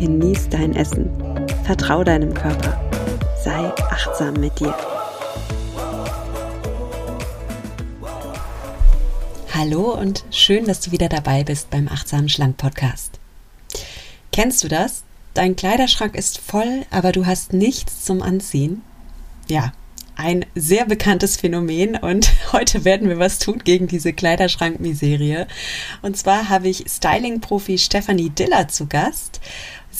genieß dein Essen. Vertrau deinem Körper. Sei achtsam mit dir. Hallo und schön, dass du wieder dabei bist beim Achtsamen Schlank Podcast. Kennst du das? Dein Kleiderschrank ist voll, aber du hast nichts zum Anziehen? Ja, ein sehr bekanntes Phänomen und heute werden wir was tun gegen diese Kleiderschrankmiserie. Und zwar habe ich Styling-Profi Stephanie Diller zu Gast.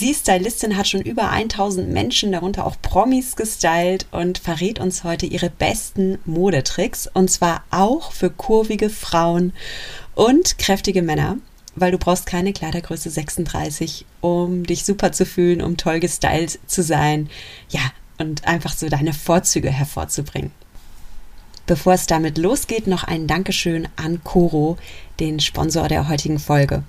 Sie, Stylistin, hat schon über 1000 Menschen, darunter auch Promis, gestylt und verrät uns heute ihre besten Modetricks. Und zwar auch für kurvige Frauen und kräftige Männer weil du brauchst keine Kleidergröße 36, um dich super zu fühlen, um toll gestylt zu sein. Ja, und einfach so deine Vorzüge hervorzubringen. Bevor es damit losgeht, noch ein Dankeschön an Coro, den Sponsor der heutigen Folge.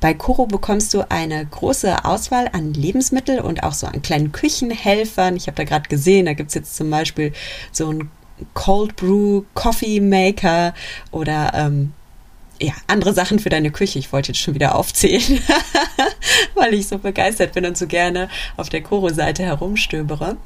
Bei Coro bekommst du eine große Auswahl an Lebensmitteln und auch so an kleinen Küchenhelfern. Ich habe da gerade gesehen, da gibt es jetzt zum Beispiel so ein Cold Brew Coffee Maker oder ähm, ja, andere Sachen für deine Küche. Ich wollte jetzt schon wieder aufzählen, weil ich so begeistert bin und so gerne auf der Koro-Seite herumstöbere.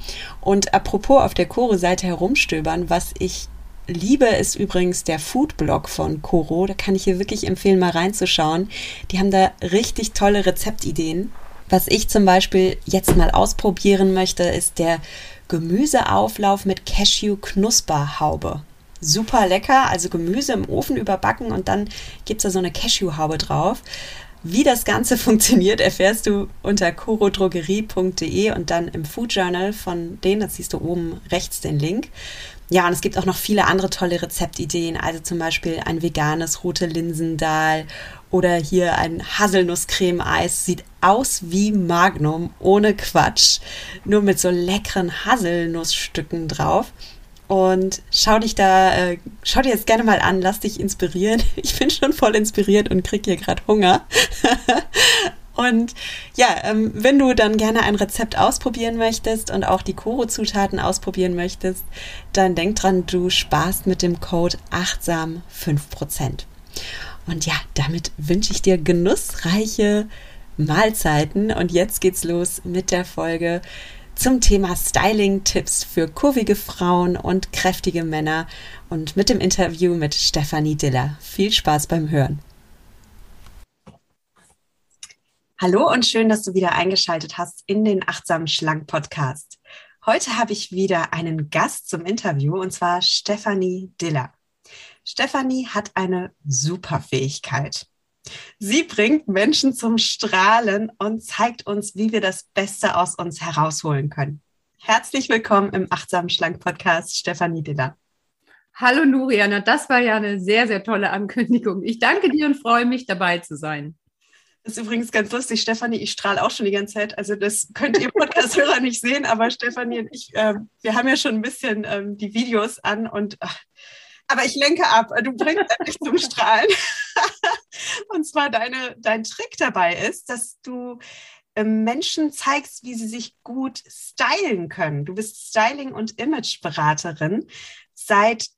Und apropos auf der Koro-Seite herumstöbern, was ich liebe, ist übrigens der Foodblog von Koro. Da kann ich hier wirklich empfehlen, mal reinzuschauen. Die haben da richtig tolle Rezeptideen. Was ich zum Beispiel jetzt mal ausprobieren möchte, ist der Gemüseauflauf mit Cashew-Knusperhaube super lecker. Also Gemüse im Ofen überbacken und dann gibt es da so eine Cashewhaube drauf. Wie das Ganze funktioniert, erfährst du unter corodrogerie.de und dann im Food Journal von denen. Das siehst du oben rechts den Link. Ja, und es gibt auch noch viele andere tolle Rezeptideen. Also zum Beispiel ein veganes rote Linsendal oder hier ein Haselnusscreme-Eis. Sieht aus wie Magnum, ohne Quatsch. Nur mit so leckeren Haselnussstücken drauf. Und schau dich da, äh, schau dir jetzt gerne mal an, lass dich inspirieren. Ich bin schon voll inspiriert und krieg hier gerade Hunger. und ja, ähm, wenn du dann gerne ein Rezept ausprobieren möchtest und auch die Koro-Zutaten ausprobieren möchtest, dann denk dran, du sparst mit dem Code achtsam 5%. Und ja, damit wünsche ich dir genussreiche Mahlzeiten. Und jetzt geht's los mit der Folge zum Thema Styling-Tipps für kurvige Frauen und kräftige Männer und mit dem Interview mit Stefanie Diller. Viel Spaß beim Hören. Hallo und schön, dass du wieder eingeschaltet hast in den Achtsamen Schlank Podcast. Heute habe ich wieder einen Gast zum Interview und zwar Stefanie Diller. Stefanie hat eine Superfähigkeit. Sie bringt Menschen zum Strahlen und zeigt uns, wie wir das Beste aus uns herausholen können. Herzlich willkommen im Achtsamen Schlank Podcast, Stefanie Diller. Hallo Nuriana, das war ja eine sehr, sehr tolle Ankündigung. Ich danke dir und freue mich, dabei zu sein. Das ist übrigens ganz lustig, Stefanie, ich strahle auch schon die ganze Zeit. Also das könnt ihr Podcast-Hörer nicht sehen, aber Stefanie und ich, äh, wir haben ja schon ein bisschen ähm, die Videos an und ach, aber ich lenke ab. Du bringst mich zum Strahlen. und zwar deine, dein Trick dabei ist, dass du ähm, Menschen zeigst, wie sie sich gut stylen können. Du bist Styling- und Imageberaterin. Seit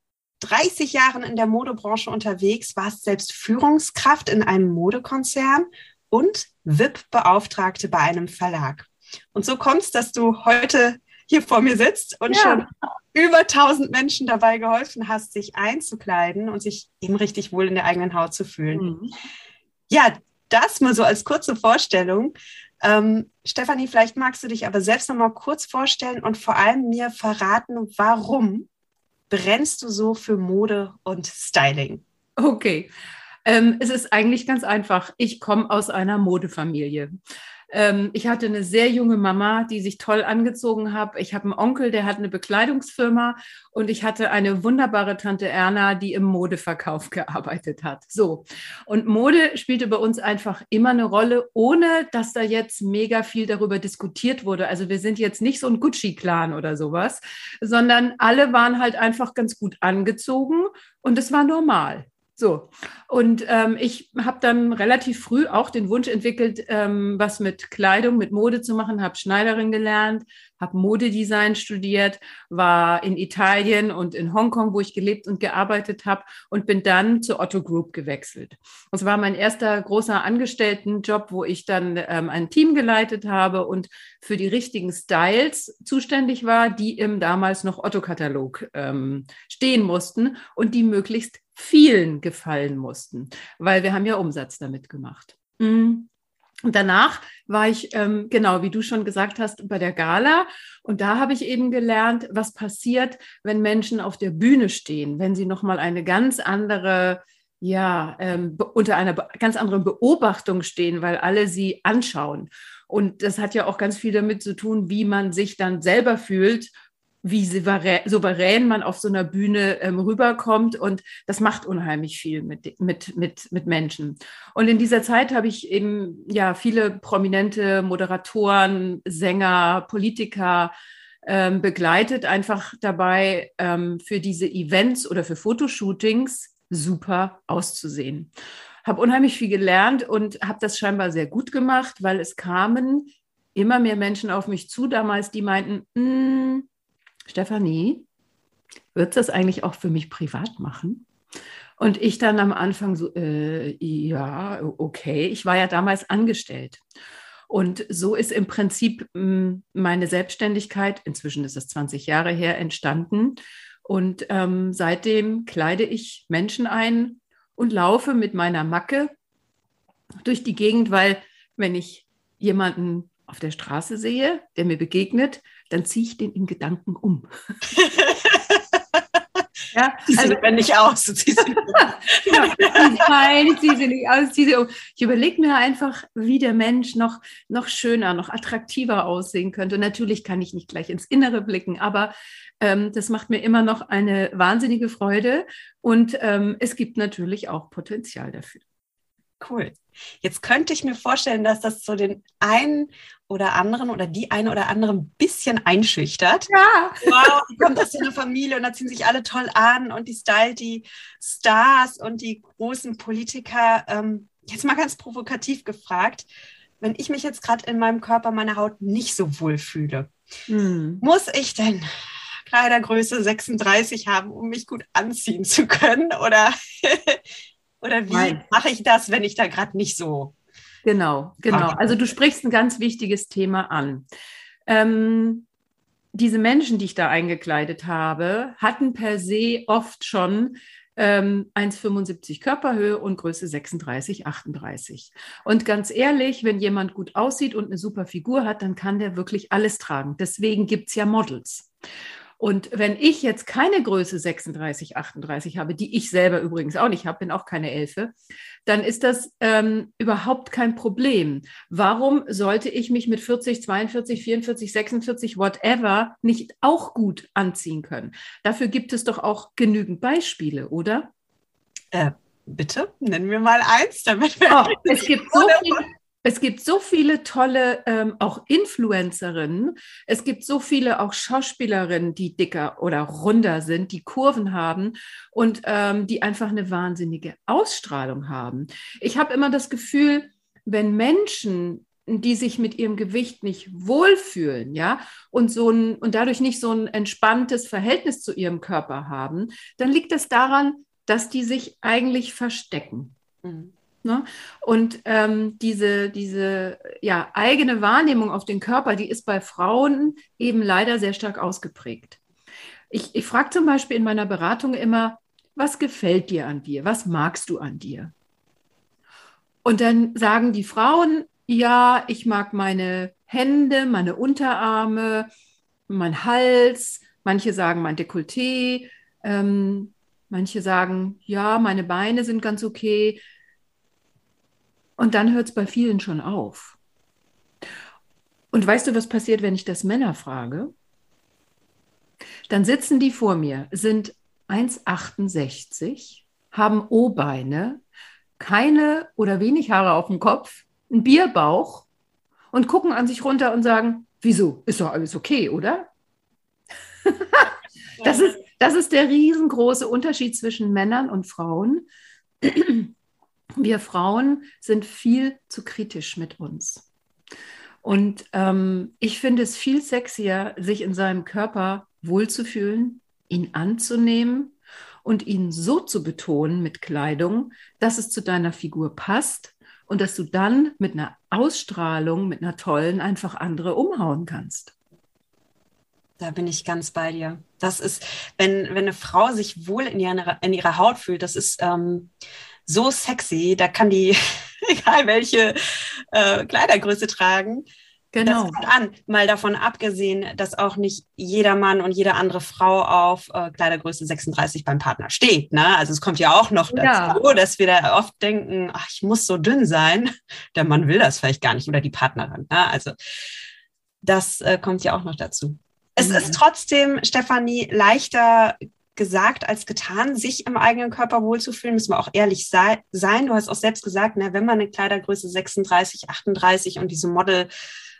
30 Jahren in der Modebranche unterwegs, warst selbst Führungskraft in einem Modekonzern und VIP-Beauftragte bei einem Verlag. Und so kommt es, dass du heute hier vor mir sitzt und ja. schon über 1000 Menschen dabei geholfen hast, sich einzukleiden und sich eben richtig wohl in der eigenen Haut zu fühlen. Mhm. Ja, das mal so als kurze Vorstellung. Ähm, Stefanie, vielleicht magst du dich aber selbst noch mal kurz vorstellen und vor allem mir verraten, warum brennst du so für Mode und Styling? Okay. Ähm, es ist eigentlich ganz einfach. Ich komme aus einer Modefamilie. Ähm, ich hatte eine sehr junge Mama, die sich toll angezogen hat. Ich habe einen Onkel, der hat eine Bekleidungsfirma und ich hatte eine wunderbare Tante Erna, die im Modeverkauf gearbeitet hat. So. Und Mode spielte bei uns einfach immer eine Rolle, ohne dass da jetzt mega viel darüber diskutiert wurde. Also wir sind jetzt nicht so ein Gucci-Clan oder sowas, sondern alle waren halt einfach ganz gut angezogen und es war normal. So, und ähm, ich habe dann relativ früh auch den Wunsch entwickelt, ähm, was mit Kleidung, mit Mode zu machen, habe Schneiderin gelernt, habe Modedesign studiert, war in Italien und in Hongkong, wo ich gelebt und gearbeitet habe und bin dann zur Otto Group gewechselt. Das war mein erster großer Angestelltenjob, wo ich dann ähm, ein Team geleitet habe und für die richtigen Styles zuständig war, die im damals noch Otto-Katalog ähm, stehen mussten und die möglichst vielen gefallen mussten, weil wir haben ja Umsatz damit gemacht. Mhm. Und danach war ich, ähm, genau wie du schon gesagt hast, bei der Gala. Und da habe ich eben gelernt, was passiert, wenn Menschen auf der Bühne stehen, wenn sie nochmal eine ganz andere, ja, ähm, unter einer ganz anderen Beobachtung stehen, weil alle sie anschauen. Und das hat ja auch ganz viel damit zu tun, wie man sich dann selber fühlt wie souverän man auf so einer Bühne ähm, rüberkommt. Und das macht unheimlich viel mit, mit, mit, mit Menschen. Und in dieser Zeit habe ich eben ja viele prominente Moderatoren, Sänger, Politiker ähm, begleitet, einfach dabei ähm, für diese Events oder für Fotoshootings super auszusehen. Habe unheimlich viel gelernt und habe das scheinbar sehr gut gemacht, weil es kamen immer mehr Menschen auf mich zu damals, die meinten, mm, Stefanie, du das eigentlich auch für mich privat machen? Und ich dann am Anfang so, äh, ja, okay. Ich war ja damals angestellt. Und so ist im Prinzip hm, meine Selbstständigkeit, inzwischen ist es 20 Jahre her, entstanden. Und ähm, seitdem kleide ich Menschen ein und laufe mit meiner Macke durch die Gegend, weil wenn ich jemanden auf der Straße sehe, der mir begegnet, dann ziehe ich den in Gedanken um. ja, sie also, wenn nicht aus. Sie genau, Nein, ich ziehe sie nicht aus, sie um. Ich überlege mir einfach, wie der Mensch noch, noch schöner, noch attraktiver aussehen könnte. Und natürlich kann ich nicht gleich ins Innere blicken, aber ähm, das macht mir immer noch eine wahnsinnige Freude. Und ähm, es gibt natürlich auch Potenzial dafür. Cool. Jetzt könnte ich mir vorstellen, dass das so den einen oder anderen oder die eine oder andere ein bisschen einschüchtert. Ja. Wow, die kommt aus so einer Familie und da ziehen sich alle toll an und die Style, die Stars und die großen Politiker. Ähm, jetzt mal ganz provokativ gefragt, wenn ich mich jetzt gerade in meinem Körper, meiner Haut nicht so wohl fühle, hm. muss ich denn Kleidergröße 36 haben, um mich gut anziehen zu können? Oder Oder wie mache ich das, wenn ich da gerade nicht so. Genau, genau. Also du sprichst ein ganz wichtiges Thema an. Ähm, diese Menschen, die ich da eingekleidet habe, hatten per se oft schon ähm, 1,75 Körperhöhe und Größe 36, 38. Und ganz ehrlich, wenn jemand gut aussieht und eine super Figur hat, dann kann der wirklich alles tragen. Deswegen gibt es ja Models. Und wenn ich jetzt keine Größe 36, 38 habe, die ich selber übrigens auch nicht habe, bin auch keine Elfe, dann ist das ähm, überhaupt kein Problem. Warum sollte ich mich mit 40, 42, 44, 46, whatever nicht auch gut anziehen können? Dafür gibt es doch auch genügend Beispiele, oder? Äh, bitte, nennen wir mal eins, damit wir. Oh, es gibt so viele. Es gibt so viele tolle ähm, auch Influencerinnen. Es gibt so viele auch Schauspielerinnen, die dicker oder runder sind, die Kurven haben und ähm, die einfach eine wahnsinnige Ausstrahlung haben. Ich habe immer das Gefühl, wenn Menschen die sich mit ihrem Gewicht nicht wohlfühlen, ja, und so ein, und dadurch nicht so ein entspanntes Verhältnis zu ihrem Körper haben, dann liegt es daran, dass die sich eigentlich verstecken. Mhm. Ne? Und ähm, diese, diese ja, eigene Wahrnehmung auf den Körper, die ist bei Frauen eben leider sehr stark ausgeprägt. Ich, ich frage zum Beispiel in meiner Beratung immer, was gefällt dir an dir? Was magst du an dir? Und dann sagen die Frauen, ja, ich mag meine Hände, meine Unterarme, mein Hals. Manche sagen mein Dekolleté. Ähm, manche sagen, ja, meine Beine sind ganz okay. Und dann hört es bei vielen schon auf. Und weißt du, was passiert, wenn ich das Männer frage? Dann sitzen die vor mir, sind 1,68, haben O-Beine, keine oder wenig Haare auf dem Kopf, einen Bierbauch und gucken an sich runter und sagen, wieso? Ist doch alles okay, oder? das, ist, das ist der riesengroße Unterschied zwischen Männern und Frauen. Wir Frauen sind viel zu kritisch mit uns. Und ähm, ich finde es viel sexier, sich in seinem Körper wohlzufühlen, ihn anzunehmen und ihn so zu betonen mit Kleidung, dass es zu deiner Figur passt und dass du dann mit einer Ausstrahlung, mit einer tollen, einfach andere umhauen kannst. Da bin ich ganz bei dir. Das ist, wenn, wenn eine Frau sich wohl in ihrer, in ihrer Haut fühlt, das ist ähm, so sexy, da kann die, egal welche äh, Kleidergröße tragen, Genau. Das kommt an, mal davon abgesehen, dass auch nicht jeder Mann und jede andere Frau auf äh, Kleidergröße 36 beim Partner steht. Ne? Also es kommt ja auch noch dazu, ja. dass wir da oft denken, ach, ich muss so dünn sein. Der Mann will das vielleicht gar nicht oder die Partnerin. Ne? Also das äh, kommt ja auch noch dazu. Es mhm. ist trotzdem, Stefanie, leichter gesagt als getan, sich im eigenen Körper wohlzufühlen, müssen wir auch ehrlich sei, sein. Du hast auch selbst gesagt, ne, wenn man eine Kleidergröße 36, 38 und diese Model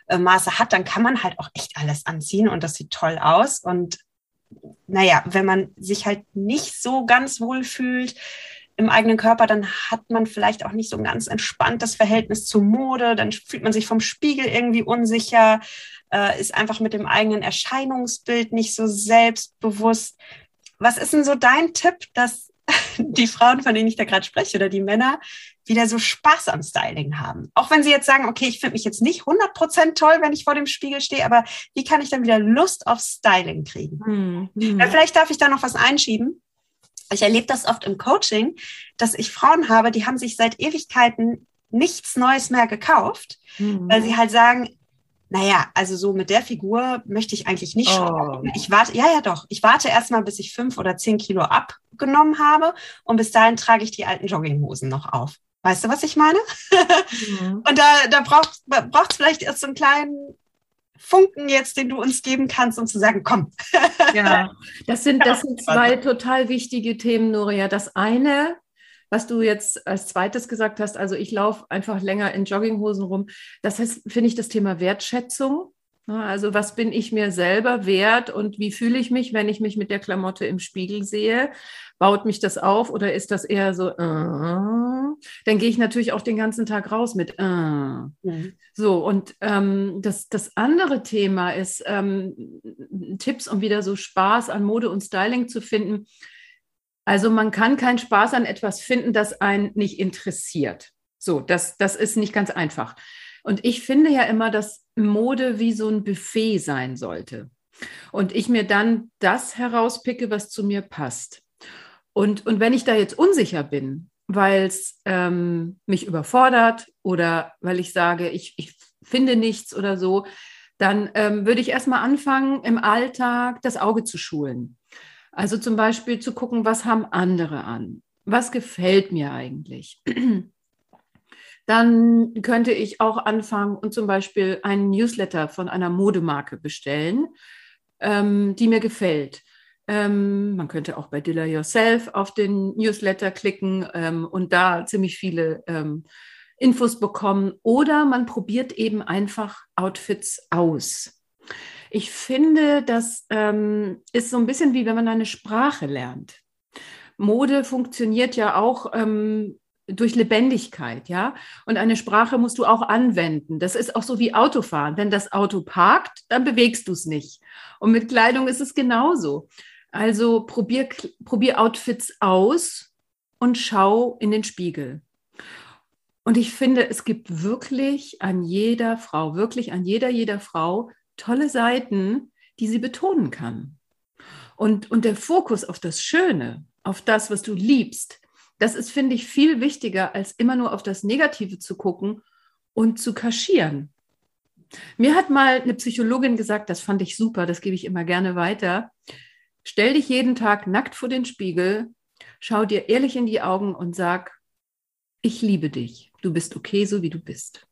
äh, Maße hat, dann kann man halt auch echt alles anziehen und das sieht toll aus. Und naja, wenn man sich halt nicht so ganz wohl fühlt im eigenen Körper, dann hat man vielleicht auch nicht so ein ganz entspanntes Verhältnis zur Mode, dann fühlt man sich vom Spiegel irgendwie unsicher, äh, ist einfach mit dem eigenen Erscheinungsbild nicht so selbstbewusst. Was ist denn so dein Tipp, dass die Frauen, von denen ich da gerade spreche, oder die Männer, wieder so Spaß am Styling haben. Auch wenn sie jetzt sagen, okay, ich finde mich jetzt nicht 100% toll, wenn ich vor dem Spiegel stehe, aber wie kann ich dann wieder Lust auf Styling kriegen? Mhm. Ja, vielleicht darf ich da noch was einschieben. Ich erlebe das oft im Coaching, dass ich Frauen habe, die haben sich seit Ewigkeiten nichts Neues mehr gekauft, mhm. weil sie halt sagen, naja, also so mit der Figur möchte ich eigentlich nicht oh. Ich warte, ja, ja, doch. Ich warte erstmal, bis ich fünf oder zehn Kilo abgenommen habe und bis dahin trage ich die alten Jogginghosen noch auf. Weißt du, was ich meine? Mhm. Und da, da braucht es vielleicht erst so einen kleinen Funken jetzt, den du uns geben kannst, um zu sagen, komm. Ja, das sind, das sind zwei total wichtige Themen, Noria. Das eine, was du jetzt als zweites gesagt hast, also ich laufe einfach länger in Jogginghosen rum. Das heißt, finde ich das Thema Wertschätzung. Also was bin ich mir selber wert und wie fühle ich mich, wenn ich mich mit der Klamotte im Spiegel sehe? Baut mich das auf oder ist das eher so, äh, dann gehe ich natürlich auch den ganzen Tag raus mit, äh. Mhm. So, und ähm, das, das andere Thema ist ähm, Tipps, um wieder so Spaß an Mode und Styling zu finden. Also man kann keinen Spaß an etwas finden, das einen nicht interessiert. So, das, das ist nicht ganz einfach. Und ich finde ja immer, dass Mode wie so ein Buffet sein sollte. Und ich mir dann das herauspicke, was zu mir passt. Und, und wenn ich da jetzt unsicher bin, weil es ähm, mich überfordert oder weil ich sage, ich, ich finde nichts oder so, dann ähm, würde ich erstmal anfangen, im Alltag das Auge zu schulen. Also zum Beispiel zu gucken, was haben andere an? Was gefällt mir eigentlich? Dann könnte ich auch anfangen und zum Beispiel einen Newsletter von einer Modemarke bestellen, ähm, die mir gefällt. Ähm, man könnte auch bei Dilla Yourself auf den Newsletter klicken ähm, und da ziemlich viele ähm, Infos bekommen. Oder man probiert eben einfach Outfits aus. Ich finde, das ähm, ist so ein bisschen wie wenn man eine Sprache lernt. Mode funktioniert ja auch ähm, durch Lebendigkeit, ja. Und eine Sprache musst du auch anwenden. Das ist auch so wie Autofahren. Wenn das Auto parkt, dann bewegst du es nicht. Und mit Kleidung ist es genauso. Also probier, probier Outfits aus und schau in den Spiegel. Und ich finde, es gibt wirklich an jeder Frau, wirklich an jeder, jeder Frau tolle Seiten, die sie betonen kann. Und, und der Fokus auf das Schöne, auf das, was du liebst, das ist, finde ich, viel wichtiger, als immer nur auf das Negative zu gucken und zu kaschieren. Mir hat mal eine Psychologin gesagt, das fand ich super, das gebe ich immer gerne weiter. Stell dich jeden Tag nackt vor den Spiegel, schau dir ehrlich in die Augen und sag, ich liebe dich. Du bist okay, so wie du bist.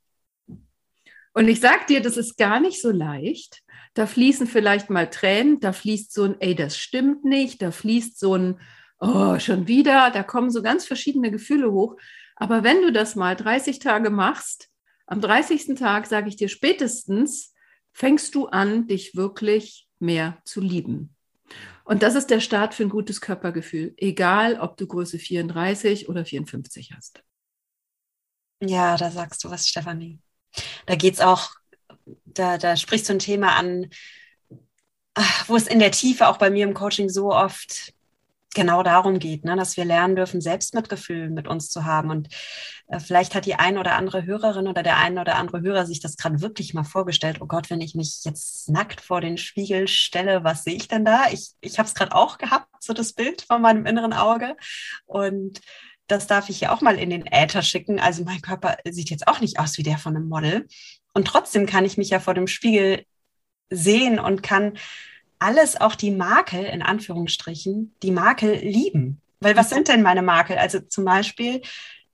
Und ich sag dir, das ist gar nicht so leicht. Da fließen vielleicht mal Tränen, da fließt so ein, ey, das stimmt nicht, da fließt so ein, oh, schon wieder, da kommen so ganz verschiedene Gefühle hoch. Aber wenn du das mal 30 Tage machst, am 30. Tag sage ich dir spätestens, fängst du an, dich wirklich mehr zu lieben. Und das ist der Start für ein gutes Körpergefühl, egal ob du Größe 34 oder 54 hast. Ja, da sagst du was, Stefanie. Da geht es auch, da, da sprichst du ein Thema an, wo es in der Tiefe auch bei mir im Coaching so oft genau darum geht, ne, dass wir lernen dürfen, Selbstmitgefühl mit uns zu haben. Und äh, vielleicht hat die eine oder andere Hörerin oder der eine oder andere Hörer sich das gerade wirklich mal vorgestellt. Oh Gott, wenn ich mich jetzt nackt vor den Spiegel stelle, was sehe ich denn da? Ich, ich habe es gerade auch gehabt, so das Bild von meinem inneren Auge. Und das darf ich ja auch mal in den Äther schicken. Also mein Körper sieht jetzt auch nicht aus wie der von einem Model. Und trotzdem kann ich mich ja vor dem Spiegel sehen und kann alles, auch die Makel, in Anführungsstrichen, die Makel lieben. Weil was sind denn meine Makel? Also zum Beispiel,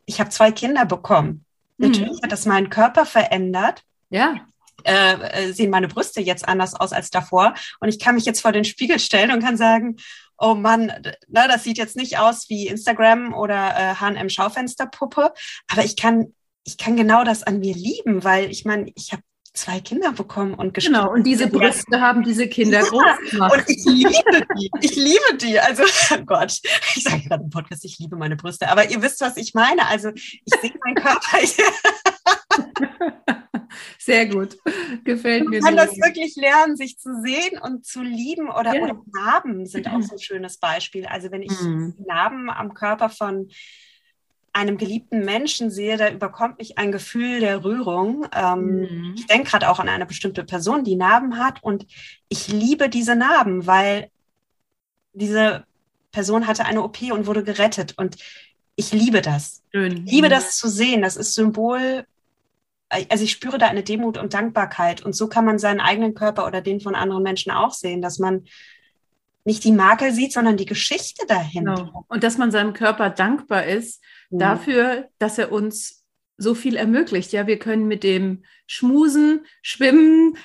ich habe zwei Kinder bekommen. Mhm. Natürlich hat das meinen Körper verändert. Ja. Äh, äh, sehen meine Brüste jetzt anders aus als davor. Und ich kann mich jetzt vor den Spiegel stellen und kann sagen, oh Mann, na, das sieht jetzt nicht aus wie Instagram oder äh, H&M Schaufensterpuppe, aber ich kann, ich kann genau das an mir lieben, weil ich meine, ich habe zwei Kinder bekommen und gestillt. Genau, und diese Brüste haben diese Kinder groß gemacht. Und ich liebe die. Ich liebe die. Also, oh Gott, ich sage gerade im Podcast, ich liebe meine Brüste. Aber ihr wisst, was ich meine. Also, ich sehe meinen Körper. Sehr gut. Gefällt mir. Man kann das wirklich lernen, sich zu sehen und zu lieben. Oder, ja. oder Narben sind auch so ein schönes Beispiel. Also, wenn ich mhm. Narben am Körper von einem geliebten Menschen sehe, da überkommt mich ein Gefühl der Rührung. Ähm, mhm. Ich denke gerade auch an eine bestimmte Person, die Narben hat und ich liebe diese Narben, weil diese Person hatte eine OP und wurde gerettet und ich liebe das. Schön. Ich liebe das zu sehen. Das ist Symbol. Also ich spüre da eine Demut und Dankbarkeit und so kann man seinen eigenen Körper oder den von anderen Menschen auch sehen, dass man nicht die Makel sieht, sondern die Geschichte dahinter. Genau. Und dass man seinem Körper dankbar ist mhm. dafür, dass er uns so viel ermöglicht. Ja, wir können mit dem schmusen, schwimmen,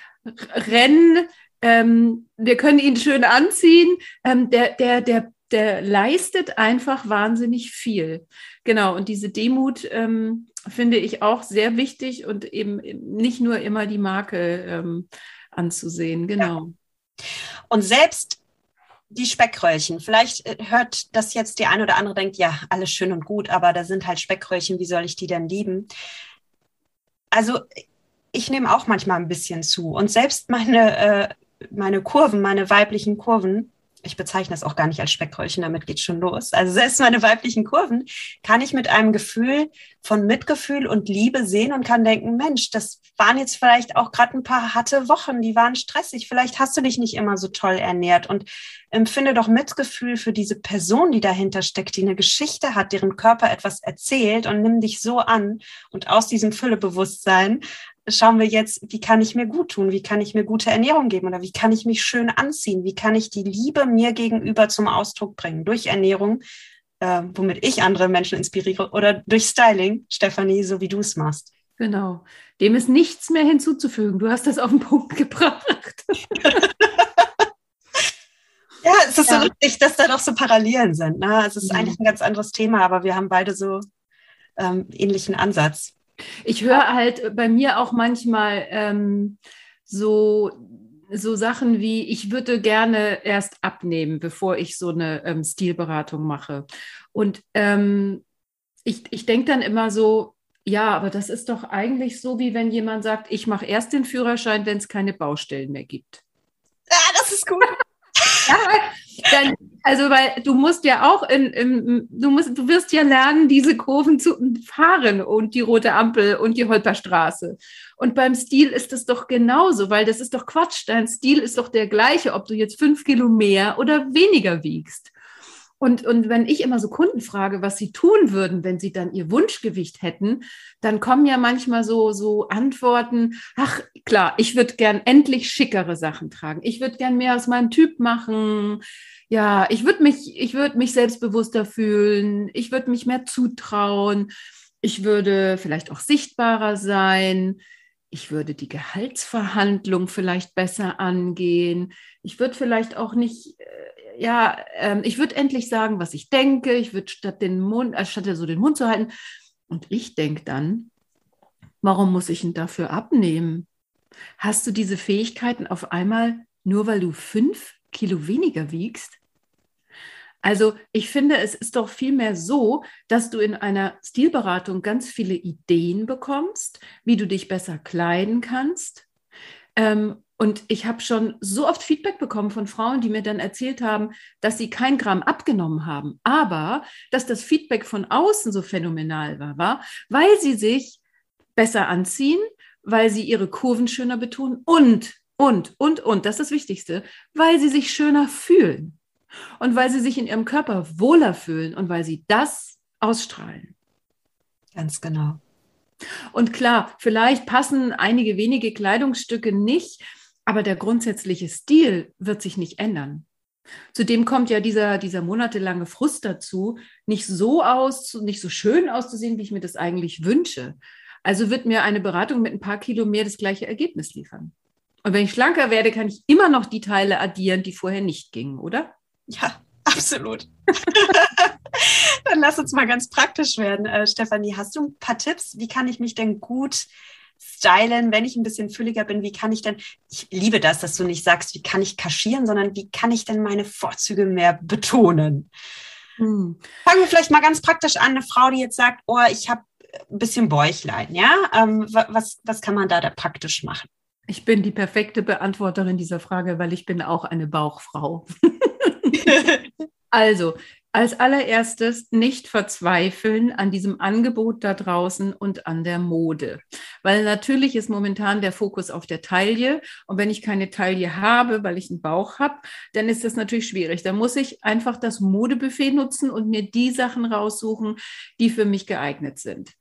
rennen, ähm, wir können ihn schön anziehen. Ähm, der, der, der, der leistet einfach wahnsinnig viel. Genau, und diese Demut ähm, finde ich auch sehr wichtig und eben nicht nur immer die Marke ähm, anzusehen. Genau. Ja. Und selbst die Speckröllchen. Vielleicht äh, hört das jetzt die eine oder andere denkt, ja, alles schön und gut, aber da sind halt Speckröllchen, wie soll ich die denn lieben? Also ich nehme auch manchmal ein bisschen zu und selbst meine, äh, meine Kurven, meine weiblichen Kurven, ich bezeichne es auch gar nicht als Speckröllchen, damit geht schon los. Also selbst meine weiblichen Kurven kann ich mit einem Gefühl von Mitgefühl und Liebe sehen und kann denken, Mensch, das waren jetzt vielleicht auch gerade ein paar harte Wochen, die waren stressig. Vielleicht hast du dich nicht immer so toll ernährt und empfinde doch Mitgefühl für diese Person, die dahinter steckt, die eine Geschichte hat, deren Körper etwas erzählt und nimm dich so an und aus diesem Füllebewusstsein schauen wir jetzt, wie kann ich mir gut tun? Wie kann ich mir gute Ernährung geben? Oder wie kann ich mich schön anziehen? Wie kann ich die Liebe mir gegenüber zum Ausdruck bringen? Durch Ernährung, äh, womit ich andere Menschen inspiriere oder durch Styling, Stefanie, so wie du es machst. Genau. Dem ist nichts mehr hinzuzufügen. Du hast das auf den Punkt gebracht. ja, es ist ja. so lustig, dass da doch so Parallelen sind. Ne? Es ist mhm. eigentlich ein ganz anderes Thema, aber wir haben beide so ähm, ähnlichen Ansatz. Ich höre halt bei mir auch manchmal ähm, so, so Sachen wie, ich würde gerne erst abnehmen, bevor ich so eine ähm, Stilberatung mache. Und ähm, ich, ich denke dann immer so, ja, aber das ist doch eigentlich so, wie wenn jemand sagt, ich mache erst den Führerschein, wenn es keine Baustellen mehr gibt. Ja, das ist gut. Ja, dann, also weil du musst ja auch in, in, du musst, du wirst ja lernen, diese Kurven zu fahren und die rote Ampel und die Holperstraße. Und beim Stil ist es doch genauso, weil das ist doch Quatsch. Dein Stil ist doch der gleiche, ob du jetzt fünf Kilo mehr oder weniger wiegst. Und, und wenn ich immer so Kunden frage, was sie tun würden, wenn sie dann ihr Wunschgewicht hätten, dann kommen ja manchmal so, so Antworten, ach klar, ich würde gern endlich schickere Sachen tragen. Ich würde gern mehr aus meinem Typ machen. Ja, ich würde mich, ich würde mich selbstbewusster fühlen. Ich würde mich mehr zutrauen. Ich würde vielleicht auch sichtbarer sein. ich würde die Gehaltsverhandlung vielleicht besser angehen. Ich würde vielleicht auch nicht, äh, ja, äh, ich würde endlich sagen, was ich denke. Ich würde statt den Mund, äh, statt so den Mund zu halten. Und ich denke dann, warum muss ich denn dafür abnehmen? Hast du diese Fähigkeiten auf einmal nur, weil du fünf Kilo weniger wiegst? Also ich finde, es ist doch vielmehr so, dass du in einer Stilberatung ganz viele Ideen bekommst, wie du dich besser kleiden kannst. Ähm, und ich habe schon so oft Feedback bekommen von Frauen, die mir dann erzählt haben, dass sie kein Gramm abgenommen haben, aber dass das Feedback von außen so phänomenal war, war weil sie sich besser anziehen, weil sie ihre Kurven schöner betonen und, und, und, und, das ist das Wichtigste, weil sie sich schöner fühlen und weil sie sich in ihrem Körper wohler fühlen und weil sie das ausstrahlen. Ganz genau. Und klar, vielleicht passen einige wenige Kleidungsstücke nicht, aber der grundsätzliche Stil wird sich nicht ändern. Zudem kommt ja dieser, dieser monatelange Frust dazu, nicht so aus, nicht so schön auszusehen, wie ich mir das eigentlich wünsche. Also wird mir eine Beratung mit ein paar Kilo mehr das gleiche Ergebnis liefern. Und wenn ich schlanker werde, kann ich immer noch die Teile addieren, die vorher nicht gingen, oder? Ja, absolut. Dann lass uns mal ganz praktisch werden. Äh, Stefanie, hast du ein paar Tipps? Wie kann ich mich denn gut stylen, wenn ich ein bisschen fülliger bin? Wie kann ich denn, ich liebe das, dass du nicht sagst, wie kann ich kaschieren, sondern wie kann ich denn meine Vorzüge mehr betonen? Hm. Fangen wir vielleicht mal ganz praktisch an. Eine Frau, die jetzt sagt, oh, ich habe ein bisschen Bäuchlein, ja? Ähm, was, was kann man da, da praktisch machen? Ich bin die perfekte Beantworterin dieser Frage, weil ich bin auch eine Bauchfrau. also, als allererstes nicht verzweifeln an diesem Angebot da draußen und an der Mode. Weil natürlich ist momentan der Fokus auf der Taille. Und wenn ich keine Taille habe, weil ich einen Bauch habe, dann ist das natürlich schwierig. Da muss ich einfach das Modebuffet nutzen und mir die Sachen raussuchen, die für mich geeignet sind.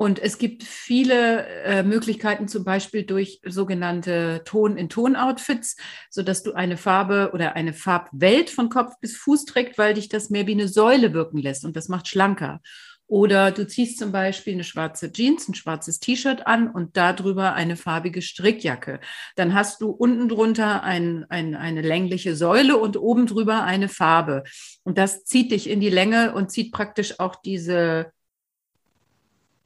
Und es gibt viele äh, Möglichkeiten, zum Beispiel durch sogenannte Ton-in-Ton-Outfits, sodass du eine Farbe oder eine Farbwelt von Kopf bis Fuß trägst, weil dich das mehr wie eine Säule wirken lässt und das macht schlanker. Oder du ziehst zum Beispiel eine schwarze Jeans, ein schwarzes T-Shirt an und darüber eine farbige Strickjacke. Dann hast du unten drunter ein, ein, eine längliche Säule und oben drüber eine Farbe. Und das zieht dich in die Länge und zieht praktisch auch diese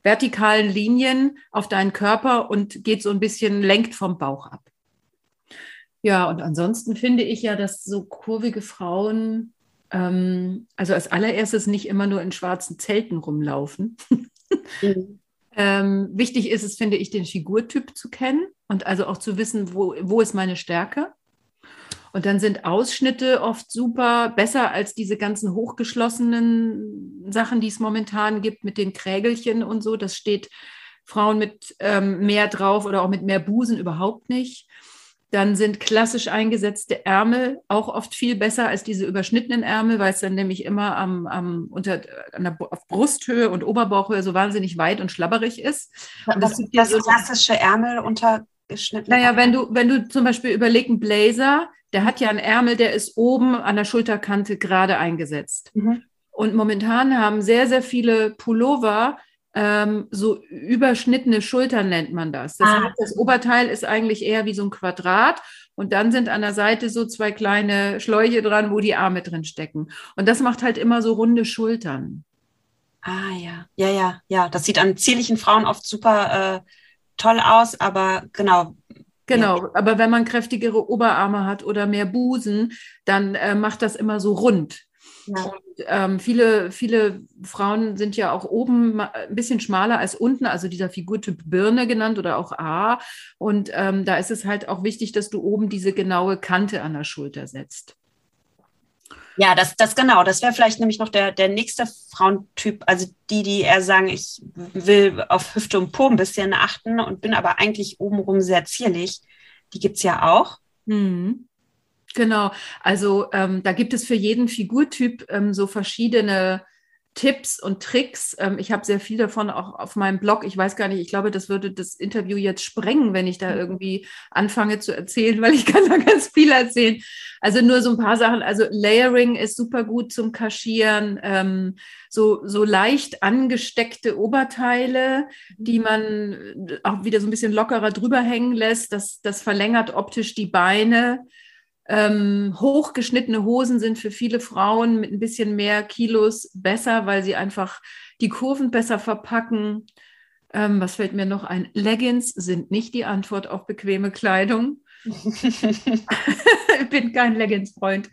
vertikalen Linien auf deinen Körper und geht so ein bisschen, lenkt vom Bauch ab. Ja, und ansonsten finde ich ja, dass so kurvige Frauen ähm, also als allererstes nicht immer nur in schwarzen Zelten rumlaufen. Mhm. ähm, wichtig ist es, finde ich, den Figurtyp zu kennen und also auch zu wissen, wo, wo ist meine Stärke. Und dann sind Ausschnitte oft super, besser als diese ganzen hochgeschlossenen Sachen, die es momentan gibt mit den Krägelchen und so. Das steht Frauen mit ähm, mehr drauf oder auch mit mehr Busen überhaupt nicht. Dann sind klassisch eingesetzte Ärmel auch oft viel besser als diese überschnittenen Ärmel, weil es dann nämlich immer am, am unter, an der, auf Brusthöhe und Oberbauchhöhe so wahnsinnig weit und schlabberig ist. Und das, das, das so klassische Ärmel untergeschnitten. Naja, wenn du, wenn du zum Beispiel überlegst, ein Blazer, der hat ja einen Ärmel, der ist oben an der Schulterkante gerade eingesetzt. Mhm. Und momentan haben sehr, sehr viele Pullover ähm, so überschnittene Schultern nennt man das. Das, ah. heißt, das Oberteil ist eigentlich eher wie so ein Quadrat und dann sind an der Seite so zwei kleine Schläuche dran, wo die Arme drin stecken. Und das macht halt immer so runde Schultern. Ah ja, ja, ja, ja. Das sieht an zierlichen Frauen oft super äh, toll aus, aber genau. Genau, ja. aber wenn man kräftigere Oberarme hat oder mehr Busen, dann äh, macht das immer so rund. Ja. Und ähm, viele, viele Frauen sind ja auch oben ein bisschen schmaler als unten, also dieser Figurtyp Birne genannt oder auch A. Und ähm, da ist es halt auch wichtig, dass du oben diese genaue Kante an der Schulter setzt. Ja, das, das genau. Das wäre vielleicht nämlich noch der, der nächste Frauentyp, also die, die eher sagen, ich will auf Hüfte und Po ein bisschen achten und bin aber eigentlich obenrum sehr zierlich. Die gibt es ja auch. Mhm. Genau, also ähm, da gibt es für jeden Figurtyp ähm, so verschiedene Tipps und Tricks. Ähm, ich habe sehr viel davon auch auf meinem Blog. Ich weiß gar nicht, ich glaube, das würde das Interview jetzt sprengen, wenn ich da mhm. irgendwie anfange zu erzählen, weil ich kann da ganz viel erzählen. Also nur so ein paar Sachen. Also Layering ist super gut zum Kaschieren. Ähm, so, so leicht angesteckte Oberteile, die mhm. man auch wieder so ein bisschen lockerer drüber hängen lässt. Das, das verlängert optisch die Beine. Ähm, hochgeschnittene Hosen sind für viele Frauen mit ein bisschen mehr Kilos besser, weil sie einfach die Kurven besser verpacken. Ähm, was fällt mir noch ein? Leggings sind nicht die Antwort auf bequeme Kleidung. ich bin kein Leggings-Freund.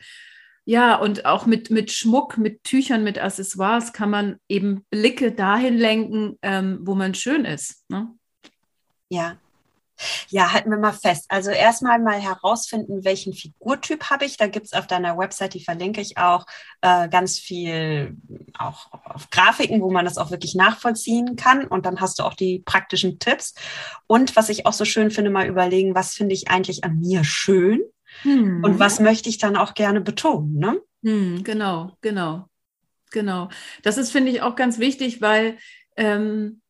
Ja, und auch mit, mit Schmuck, mit Tüchern, mit Accessoires kann man eben Blicke dahin lenken, ähm, wo man schön ist. Ne? Ja, ja, halten wir mal fest. Also erstmal mal herausfinden, welchen Figurtyp habe ich. Da gibt es auf deiner Website, die verlinke ich auch, äh, ganz viel auch auf Grafiken, wo man das auch wirklich nachvollziehen kann. Und dann hast du auch die praktischen Tipps. Und was ich auch so schön finde, mal überlegen, was finde ich eigentlich an mir schön hm. und was möchte ich dann auch gerne betonen. Ne? Hm, genau, genau, genau. Das ist, finde ich, auch ganz wichtig, weil ähm,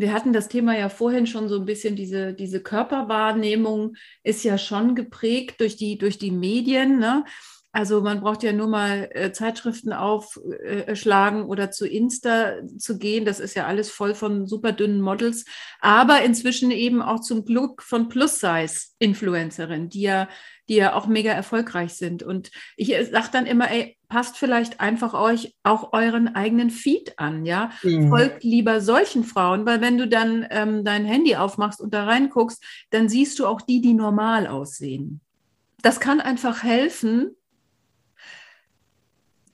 wir hatten das Thema ja vorhin schon so ein bisschen, diese, diese Körperwahrnehmung ist ja schon geprägt durch die, durch die Medien. Ne? Also man braucht ja nur mal äh, Zeitschriften aufschlagen äh, oder zu Insta zu gehen. Das ist ja alles voll von super dünnen Models, aber inzwischen eben auch zum Glück von Plus-Size-Influencerinnen, die ja, die ja auch mega erfolgreich sind. Und ich äh, sage dann immer, ey, passt vielleicht einfach euch auch euren eigenen Feed an, ja. Mhm. Folgt lieber solchen Frauen, weil wenn du dann ähm, dein Handy aufmachst und da reinguckst, dann siehst du auch die, die normal aussehen. Das kann einfach helfen,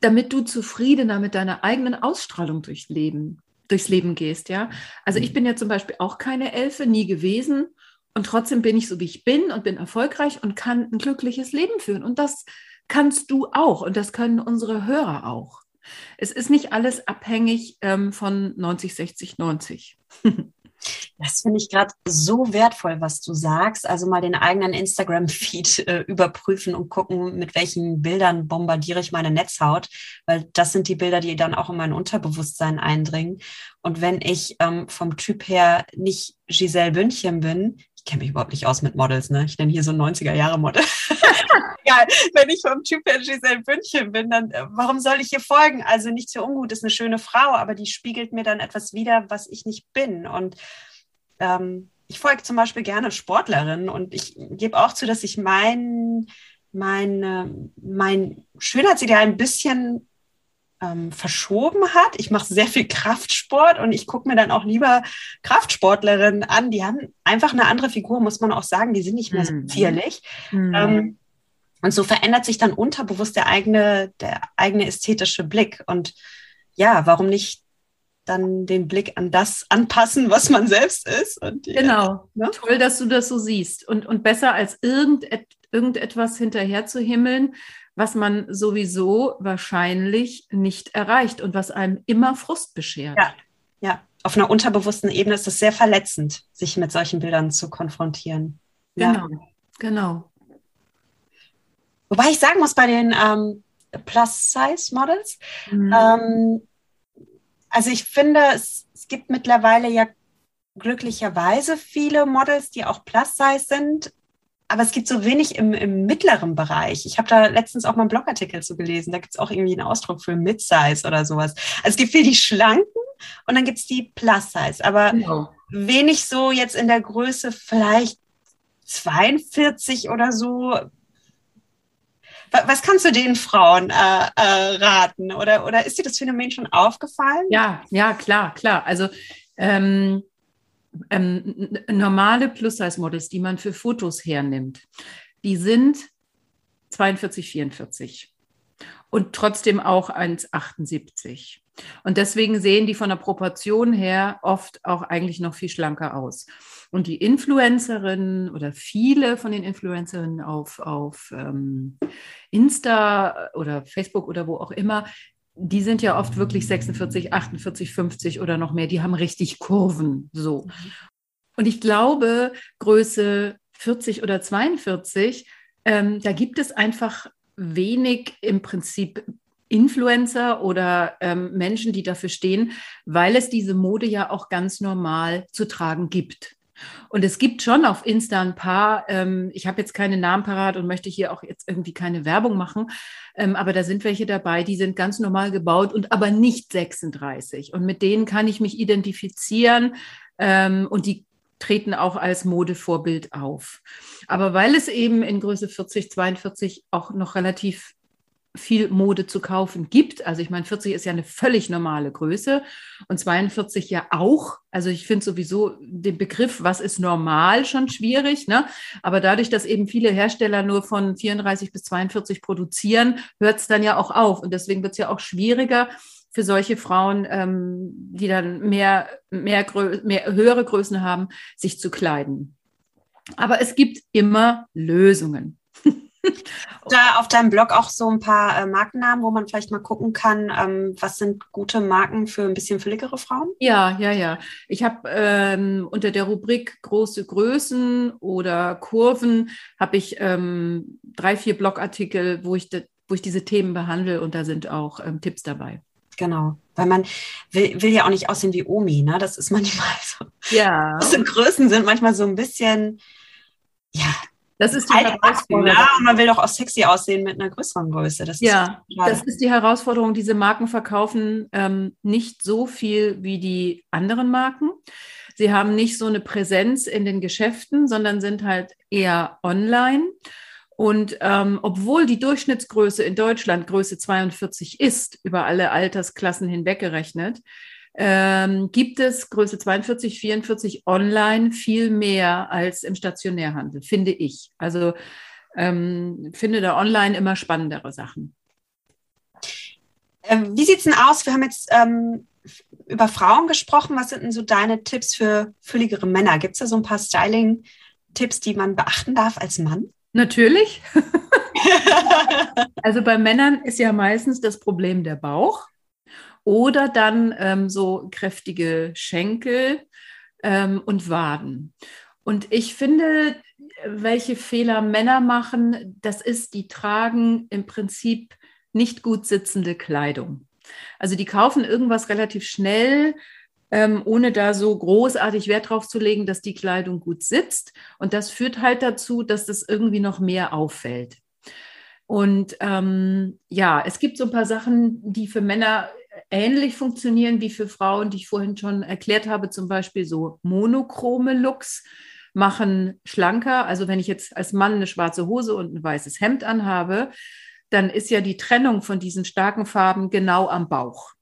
damit du zufriedener mit deiner eigenen Ausstrahlung durchs Leben, durchs Leben gehst, ja. Also ich mhm. bin ja zum Beispiel auch keine Elfe, nie gewesen. Und trotzdem bin ich so, wie ich bin und bin erfolgreich und kann ein glückliches Leben führen. Und das kannst du auch und das können unsere Hörer auch. Es ist nicht alles abhängig ähm, von 90, 60, 90. Das finde ich gerade so wertvoll, was du sagst. Also mal den eigenen Instagram-Feed äh, überprüfen und gucken, mit welchen Bildern bombardiere ich meine Netzhaut, weil das sind die Bilder, die dann auch in mein Unterbewusstsein eindringen. Und wenn ich ähm, vom Typ her nicht Giselle Bündchen bin, ich kenne mich überhaupt nicht aus mit Models, ne? Ich nenne hier so 90er-Jahre-Model. ja, wenn ich vom Typ her Giselle Bündchen bin, dann äh, warum soll ich ihr folgen? Also nicht für ungut, ist eine schöne Frau, aber die spiegelt mir dann etwas wider, was ich nicht bin. Und ähm, ich folge zum Beispiel gerne Sportlerinnen und ich gebe auch zu, dass ich mein, mein, mein Schönheitsideal ein bisschen ähm, verschoben hat. Ich mache sehr viel Kraftsport und ich gucke mir dann auch lieber Kraftsportlerinnen an. Die haben einfach eine andere Figur, muss man auch sagen. Die sind nicht mehr so mhm. zierlich. Mhm. Ähm, und so verändert sich dann unterbewusst der eigene, der eigene ästhetische Blick. Und ja, warum nicht dann den Blick an das anpassen, was man selbst ist? Und, genau. Ne? Toll, dass du das so siehst. Und, und besser als irgendet, irgendetwas hinterher zu himmeln, was man sowieso wahrscheinlich nicht erreicht und was einem immer Frust beschert. Ja, ja. Auf einer unterbewussten Ebene ist es sehr verletzend, sich mit solchen Bildern zu konfrontieren. Genau, ja. genau. Wobei ich sagen muss, bei den ähm, Plus-Size-Models, mhm. ähm, also ich finde, es, es gibt mittlerweile ja glücklicherweise viele Models, die auch Plus-Size sind, aber es gibt so wenig im, im mittleren Bereich. Ich habe da letztens auch mal einen Blogartikel zu gelesen. Da gibt es auch irgendwie einen Ausdruck für Mid-Size oder sowas. Also es gibt viel die Schlanken und dann gibt es die Plus-Size, aber genau. wenig so jetzt in der Größe vielleicht 42 oder so was kannst du den Frauen äh, äh, raten? Oder, oder ist dir das Phänomen schon aufgefallen? Ja, ja, klar, klar. Also ähm, ähm, normale Plus-Size-Models, die man für Fotos hernimmt, die sind 42, 44 und trotzdem auch 1,78. Und deswegen sehen die von der Proportion her oft auch eigentlich noch viel schlanker aus. Und die Influencerinnen oder viele von den Influencerinnen auf, auf ähm, Insta oder Facebook oder wo auch immer, die sind ja oft wirklich 46, 48, 50 oder noch mehr. Die haben richtig Kurven so. Mhm. Und ich glaube, Größe 40 oder 42, ähm, da gibt es einfach wenig im Prinzip Influencer oder ähm, Menschen, die dafür stehen, weil es diese Mode ja auch ganz normal zu tragen gibt. Und es gibt schon auf Insta ein paar, ähm, ich habe jetzt keine Namen parat und möchte hier auch jetzt irgendwie keine Werbung machen, ähm, aber da sind welche dabei, die sind ganz normal gebaut und aber nicht 36. Und mit denen kann ich mich identifizieren ähm, und die treten auch als Modevorbild auf. Aber weil es eben in Größe 40, 42 auch noch relativ viel Mode zu kaufen gibt. Also ich meine, 40 ist ja eine völlig normale Größe und 42 ja auch. Also ich finde sowieso den Begriff, was ist normal, schon schwierig. Ne? Aber dadurch, dass eben viele Hersteller nur von 34 bis 42 produzieren, hört es dann ja auch auf. Und deswegen wird es ja auch schwieriger für solche Frauen, ähm, die dann mehr, mehr, mehr höhere Größen haben, sich zu kleiden. Aber es gibt immer Lösungen. da auf deinem Blog auch so ein paar äh, Markennamen, wo man vielleicht mal gucken kann, ähm, was sind gute Marken für ein bisschen fülligere Frauen? Ja, ja, ja. Ich habe ähm, unter der Rubrik große Größen oder Kurven habe ich ähm, drei, vier Blogartikel, wo ich, wo ich diese Themen behandle und da sind auch ähm, Tipps dabei. Genau, weil man will, will ja auch nicht aussehen wie Omi, ne? Das ist manchmal so. Ja. Große Größen sind manchmal so ein bisschen, ja, das ist die Herausforderung. Ja, und man will doch auch sexy aussehen mit einer größeren Größe. Das ja, das ist die Herausforderung. Diese Marken verkaufen ähm, nicht so viel wie die anderen Marken. Sie haben nicht so eine Präsenz in den Geschäften, sondern sind halt eher online. Und ähm, obwohl die Durchschnittsgröße in Deutschland Größe 42 ist, über alle Altersklassen hinweg gerechnet, ähm, gibt es Größe 42, 44 online viel mehr als im Stationärhandel, finde ich. Also ähm, finde da online immer spannendere Sachen. Ähm, wie sieht es denn aus? Wir haben jetzt ähm, über Frauen gesprochen. Was sind denn so deine Tipps für fülligere Männer? Gibt es da so ein paar Styling-Tipps, die man beachten darf als Mann? Natürlich. also bei Männern ist ja meistens das Problem der Bauch. Oder dann ähm, so kräftige Schenkel ähm, und Waden. Und ich finde, welche Fehler Männer machen, das ist, die tragen im Prinzip nicht gut sitzende Kleidung. Also die kaufen irgendwas relativ schnell, ähm, ohne da so großartig Wert drauf zu legen, dass die Kleidung gut sitzt. Und das führt halt dazu, dass das irgendwie noch mehr auffällt. Und ähm, ja, es gibt so ein paar Sachen, die für Männer ähnlich funktionieren wie für Frauen, die ich vorhin schon erklärt habe, zum Beispiel so monochrome Looks machen schlanker. Also wenn ich jetzt als Mann eine schwarze Hose und ein weißes Hemd anhabe, dann ist ja die Trennung von diesen starken Farben genau am Bauch.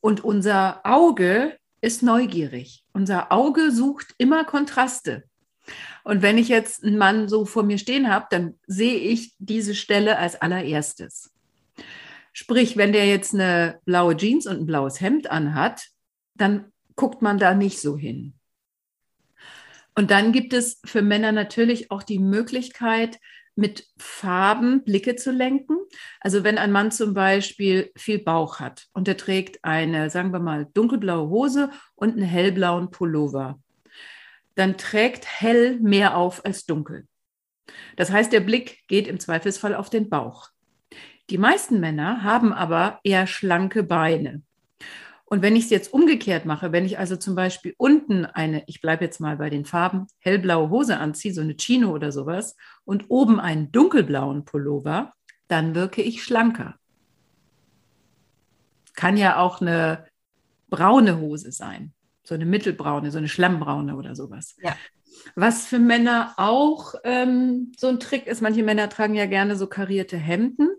Und unser Auge ist neugierig. Unser Auge sucht immer Kontraste. Und wenn ich jetzt einen Mann so vor mir stehen habe, dann sehe ich diese Stelle als allererstes. Sprich, wenn der jetzt eine blaue Jeans und ein blaues Hemd anhat, dann guckt man da nicht so hin. Und dann gibt es für Männer natürlich auch die Möglichkeit, mit Farben Blicke zu lenken. Also wenn ein Mann zum Beispiel viel Bauch hat und er trägt eine, sagen wir mal, dunkelblaue Hose und einen hellblauen Pullover, dann trägt hell mehr auf als dunkel. Das heißt, der Blick geht im Zweifelsfall auf den Bauch. Die meisten Männer haben aber eher schlanke Beine. Und wenn ich es jetzt umgekehrt mache, wenn ich also zum Beispiel unten eine, ich bleibe jetzt mal bei den Farben, hellblaue Hose anziehe, so eine Chino oder sowas, und oben einen dunkelblauen Pullover, dann wirke ich schlanker. Kann ja auch eine braune Hose sein, so eine mittelbraune, so eine schlammbraune oder sowas. Ja. Was für Männer auch ähm, so ein Trick ist, manche Männer tragen ja gerne so karierte Hemden.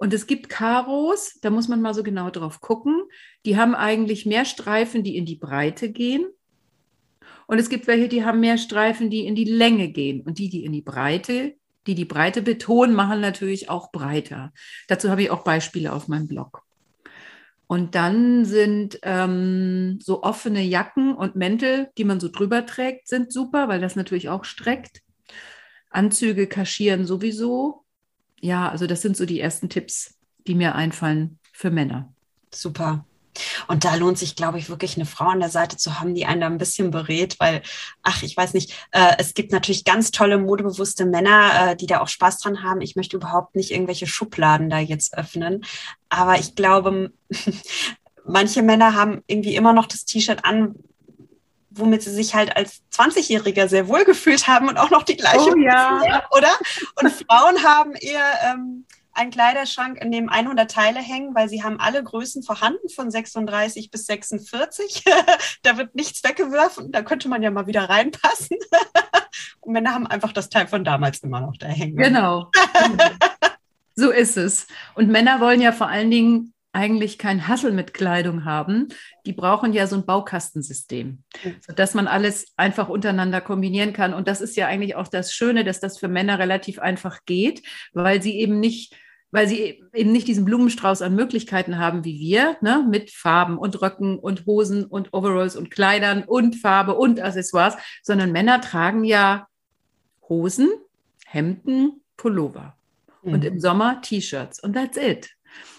Und es gibt Karos, da muss man mal so genau drauf gucken. Die haben eigentlich mehr Streifen, die in die Breite gehen. Und es gibt welche, die haben mehr Streifen, die in die Länge gehen. Und die, die in die Breite, die die Breite betonen, machen natürlich auch breiter. Dazu habe ich auch Beispiele auf meinem Blog. Und dann sind ähm, so offene Jacken und Mäntel, die man so drüber trägt, sind super, weil das natürlich auch streckt. Anzüge kaschieren sowieso ja, also das sind so die ersten Tipps, die mir einfallen für Männer. Super. Und da lohnt sich, glaube ich, wirklich eine Frau an der Seite zu haben, die einen da ein bisschen berät, weil, ach, ich weiß nicht, äh, es gibt natürlich ganz tolle, modebewusste Männer, äh, die da auch Spaß dran haben. Ich möchte überhaupt nicht irgendwelche Schubladen da jetzt öffnen. Aber ich glaube, manche Männer haben irgendwie immer noch das T-Shirt an, womit sie sich halt als 20-Jähriger sehr wohl gefühlt haben und auch noch die gleiche, oh, ja. oder? Und Frauen haben eher ähm, einen Kleiderschrank, in dem 100 Teile hängen, weil sie haben alle Größen vorhanden, von 36 bis 46. da wird nichts weggeworfen, da könnte man ja mal wieder reinpassen. Und Männer haben einfach das Teil von damals immer noch da hängen. Genau. so ist es. Und Männer wollen ja vor allen Dingen eigentlich kein Hassel mit Kleidung haben. Die brauchen ja so ein Baukastensystem, sodass man alles einfach untereinander kombinieren kann. Und das ist ja eigentlich auch das Schöne, dass das für Männer relativ einfach geht, weil sie eben nicht weil sie eben nicht diesen Blumenstrauß an Möglichkeiten haben wie wir, ne, mit Farben und Röcken und Hosen und Overalls und Kleidern und Farbe und Accessoires, sondern Männer tragen ja Hosen, Hemden, Pullover mhm. und im Sommer T-Shirts und that's it.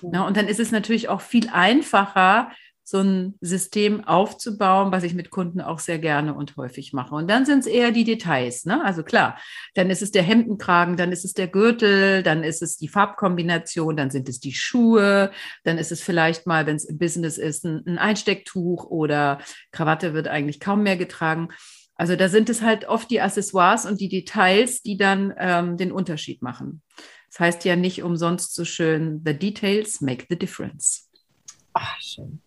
Na, und dann ist es natürlich auch viel einfacher, so ein System aufzubauen, was ich mit Kunden auch sehr gerne und häufig mache. Und dann sind es eher die Details. Ne? Also klar, dann ist es der Hemdenkragen, dann ist es der Gürtel, dann ist es die Farbkombination, dann sind es die Schuhe, dann ist es vielleicht mal, wenn es im Business ist, ein, ein Einstecktuch oder Krawatte wird eigentlich kaum mehr getragen. Also da sind es halt oft die Accessoires und die Details, die dann ähm, den Unterschied machen. Das heißt ja nicht umsonst so schön, the details make the difference. Ach, schön.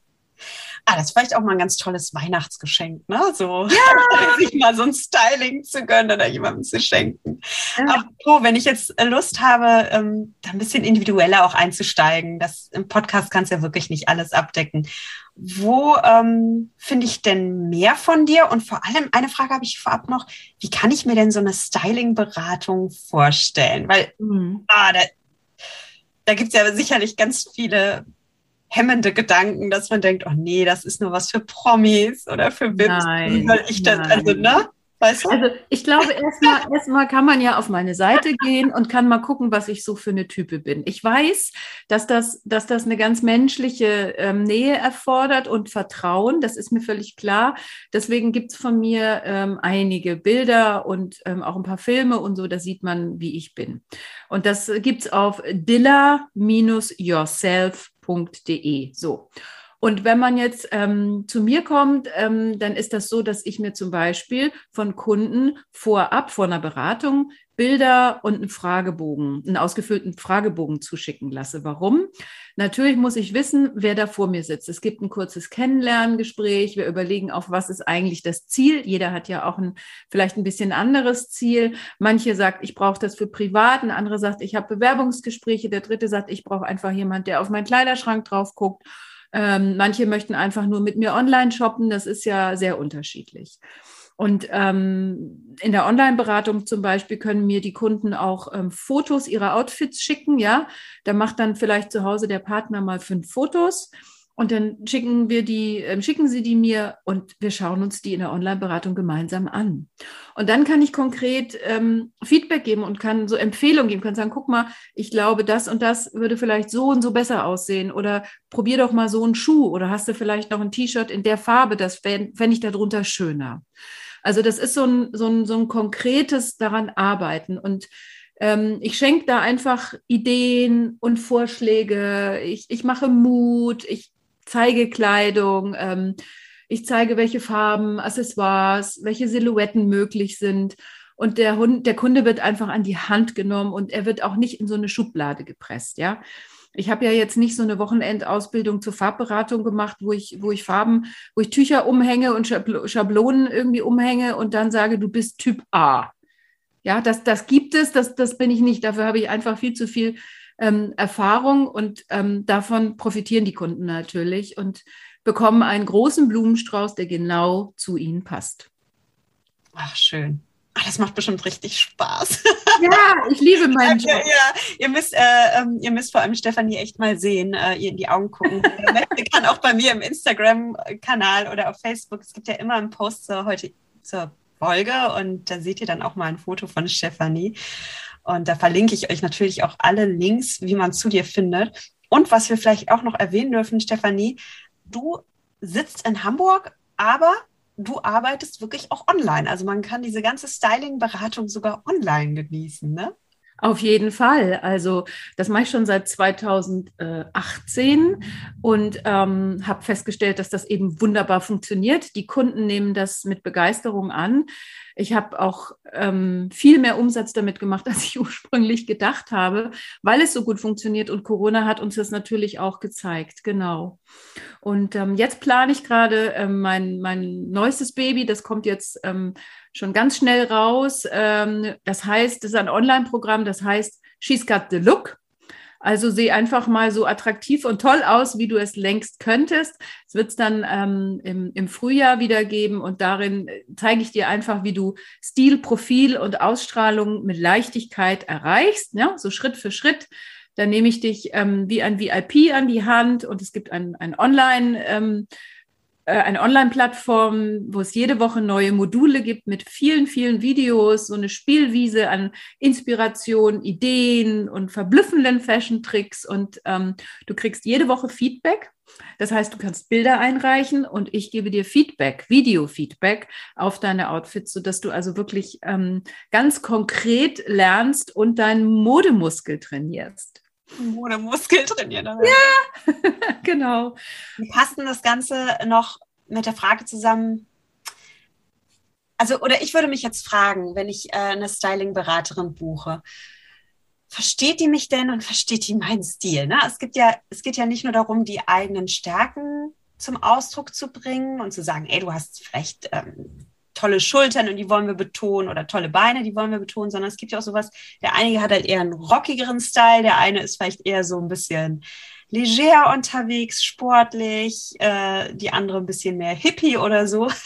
Ah, das ist vielleicht auch mal ein ganz tolles Weihnachtsgeschenk, ne? So, ja. sich mal so ein Styling zu gönnen oder jemandem zu schenken. Ja. Aber oh, wenn ich jetzt Lust habe, ähm, da ein bisschen individueller auch einzusteigen, das im Podcast kannst du ja wirklich nicht alles abdecken. Wo ähm, finde ich denn mehr von dir? Und vor allem eine Frage habe ich vorab noch: Wie kann ich mir denn so eine Styling-Beratung vorstellen? Weil mhm. ah, da, da gibt es ja sicherlich ganz viele hemmende Gedanken, dass man denkt, oh nee, das ist nur was für Promis oder für Vips. Nein, Wie soll ich das, also, ne? Weißt du? Also ich glaube, erstmal erst kann man ja auf meine Seite gehen und kann mal gucken, was ich so für eine Type bin. Ich weiß, dass das, dass das eine ganz menschliche ähm, Nähe erfordert und Vertrauen. Das ist mir völlig klar. Deswegen gibt es von mir ähm, einige Bilder und ähm, auch ein paar Filme und so, da sieht man, wie ich bin. Und das gibt es auf dilla-yourself www.de. So. Und wenn man jetzt ähm, zu mir kommt, ähm, dann ist das so, dass ich mir zum Beispiel von Kunden vorab, vor einer Beratung, Bilder und einen Fragebogen, einen ausgefüllten Fragebogen zuschicken lasse. Warum? Natürlich muss ich wissen, wer da vor mir sitzt. Es gibt ein kurzes Kennenlerngespräch. Wir überlegen auch, was ist eigentlich das Ziel. Jeder hat ja auch ein vielleicht ein bisschen anderes Ziel. Manche sagt, ich brauche das für privat. Ein anderer sagt, ich habe Bewerbungsgespräche. Der dritte sagt, ich brauche einfach jemand, der auf meinen Kleiderschrank drauf guckt. Ähm, manche möchten einfach nur mit mir online shoppen. Das ist ja sehr unterschiedlich. Und ähm, in der Online-Beratung zum Beispiel können mir die Kunden auch ähm, Fotos ihrer Outfits schicken. Ja, da macht dann vielleicht zu Hause der Partner mal fünf Fotos und dann schicken wir die, äh, schicken sie die mir und wir schauen uns die in der Online-Beratung gemeinsam an. Und dann kann ich konkret ähm, Feedback geben und kann so Empfehlungen geben, kann sagen, guck mal, ich glaube, das und das würde vielleicht so und so besser aussehen oder probier doch mal so einen Schuh oder hast du vielleicht noch ein T-Shirt in der Farbe, das fände ich darunter schöner. Also das ist so ein, so ein, so ein konkretes daran arbeiten und ähm, ich schenke da einfach Ideen und Vorschläge. Ich, ich mache Mut. Ich zeige Kleidung, ähm, ich zeige, welche Farben, Accessoires, welche Silhouetten möglich sind. Und der Hund, der Kunde wird einfach an die Hand genommen und er wird auch nicht in so eine Schublade gepresst, ja. Ich habe ja jetzt nicht so eine Wochenendausbildung zur Farbberatung gemacht, wo ich, wo ich Farben, wo ich Tücher umhänge und Schablonen irgendwie umhänge und dann sage, du bist Typ A. Ja, das, das gibt es, das, das bin ich nicht. Dafür habe ich einfach viel zu viel ähm, Erfahrung und ähm, davon profitieren die Kunden natürlich und bekommen einen großen Blumenstrauß, der genau zu ihnen passt. Ach, schön. Ach, das macht bestimmt richtig Spaß. Ja, ich liebe meinen Job. Ja, ja. Ihr, müsst, äh, ähm, ihr müsst vor allem Stefanie echt mal sehen, äh, ihr in die Augen gucken. ihr kann auch bei mir im Instagram-Kanal oder auf Facebook, es gibt ja immer einen Post zur, heute, zur Folge und da seht ihr dann auch mal ein Foto von Stefanie. Und da verlinke ich euch natürlich auch alle Links, wie man zu dir findet. Und was wir vielleicht auch noch erwähnen dürfen, Stefanie, du sitzt in Hamburg, aber du arbeitest wirklich auch online. Also man kann diese ganze Styling-Beratung sogar online genießen, ne? Auf jeden Fall. Also das mache ich schon seit 2018 und ähm, habe festgestellt, dass das eben wunderbar funktioniert. Die Kunden nehmen das mit Begeisterung an. Ich habe auch ähm, viel mehr Umsatz damit gemacht, als ich ursprünglich gedacht habe, weil es so gut funktioniert. Und Corona hat uns das natürlich auch gezeigt. Genau. Und ähm, jetzt plane ich gerade ähm, mein, mein neuestes Baby. Das kommt jetzt ähm, schon ganz schnell raus. Ähm, das heißt, das ist ein Online-Programm. Das heißt, She's Got the Look. Also sieh einfach mal so attraktiv und toll aus, wie du es längst könntest. Es wird es dann ähm, im, im Frühjahr wieder geben und darin zeige ich dir einfach, wie du Stil, Profil und Ausstrahlung mit Leichtigkeit erreichst, ja, so Schritt für Schritt. Dann nehme ich dich ähm, wie ein VIP an die Hand und es gibt ein, ein Online- ähm, äh, eine Online-Plattform, wo es jede Woche neue Module gibt mit vielen, vielen Videos, so eine Spielwiese an Inspiration, Ideen und verblüffenden Fashion-Tricks. Und ähm, du kriegst jede Woche Feedback. Das heißt, du kannst Bilder einreichen und ich gebe dir Feedback, Video-Feedback auf deine Outfits, sodass du also wirklich ähm, ganz konkret lernst und deinen Modemuskel trainierst. Oder Muskel trainieren. Ja, genau. Wie passt denn das Ganze noch mit der Frage zusammen? Also, oder ich würde mich jetzt fragen, wenn ich äh, eine Styling-Beraterin buche, versteht die mich denn und versteht die meinen Stil? Ne? Es gibt ja, es geht ja nicht nur darum, die eigenen Stärken zum Ausdruck zu bringen und zu sagen, ey, du hast vielleicht ähm, tolle Schultern und die wollen wir betonen oder tolle Beine, die wollen wir betonen, sondern es gibt ja auch sowas, der einige hat halt eher einen rockigeren Style, der eine ist vielleicht eher so ein bisschen leger unterwegs, sportlich, äh, die andere ein bisschen mehr hippie oder so.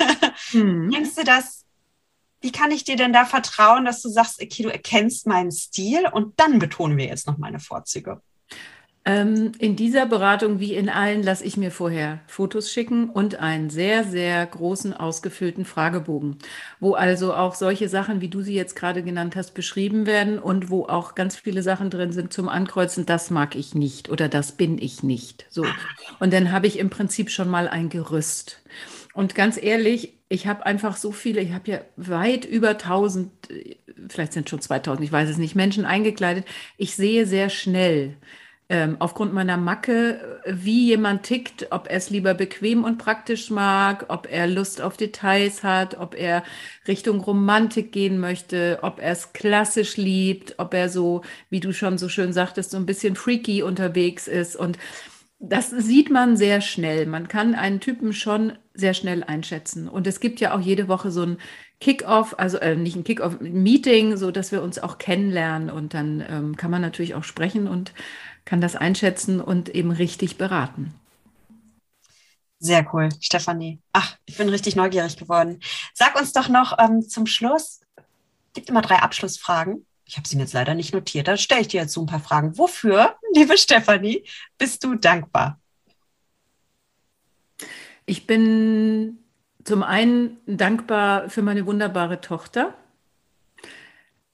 Hm. Denkst du das, wie kann ich dir denn da vertrauen, dass du sagst, okay, du erkennst meinen Stil und dann betonen wir jetzt noch meine Vorzüge? Ähm, in dieser Beratung, wie in allen, lasse ich mir vorher Fotos schicken und einen sehr, sehr großen, ausgefüllten Fragebogen, wo also auch solche Sachen, wie du sie jetzt gerade genannt hast, beschrieben werden und wo auch ganz viele Sachen drin sind zum Ankreuzen, das mag ich nicht oder das bin ich nicht. So. Und dann habe ich im Prinzip schon mal ein Gerüst. Und ganz ehrlich, ich habe einfach so viele, ich habe ja weit über 1000, vielleicht sind schon 2000, ich weiß es nicht, Menschen eingekleidet. Ich sehe sehr schnell, ähm, aufgrund meiner Macke, wie jemand tickt, ob er es lieber bequem und praktisch mag, ob er Lust auf Details hat, ob er Richtung Romantik gehen möchte, ob er es klassisch liebt, ob er so, wie du schon so schön sagtest, so ein bisschen freaky unterwegs ist. Und das sieht man sehr schnell. Man kann einen Typen schon sehr schnell einschätzen. Und es gibt ja auch jede Woche so ein Kick-off, also äh, nicht ein Kick-off, ein Meeting, so dass wir uns auch kennenlernen und dann ähm, kann man natürlich auch sprechen und kann das einschätzen und eben richtig beraten. Sehr cool, Stefanie. Ach, ich bin richtig neugierig geworden. Sag uns doch noch ähm, zum Schluss, gibt immer drei Abschlussfragen. Ich habe sie jetzt leider nicht notiert. Da stelle ich dir jetzt so ein paar Fragen. Wofür, liebe Stefanie, bist du dankbar? Ich bin zum einen dankbar für meine wunderbare Tochter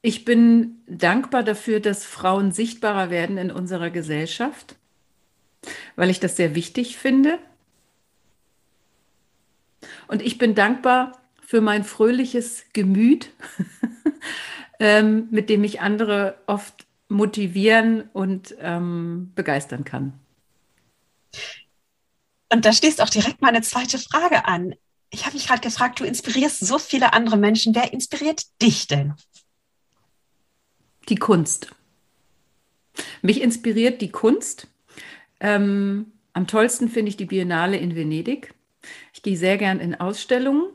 ich bin dankbar dafür, dass Frauen sichtbarer werden in unserer Gesellschaft, weil ich das sehr wichtig finde. Und ich bin dankbar für mein fröhliches Gemüt, ähm, mit dem ich andere oft motivieren und ähm, begeistern kann. Und da schließt auch direkt meine zweite Frage an. Ich habe mich gerade gefragt, du inspirierst so viele andere Menschen. Wer inspiriert dich denn? Die Kunst. Mich inspiriert die Kunst. Ähm, am tollsten finde ich die Biennale in Venedig. Ich gehe sehr gern in Ausstellungen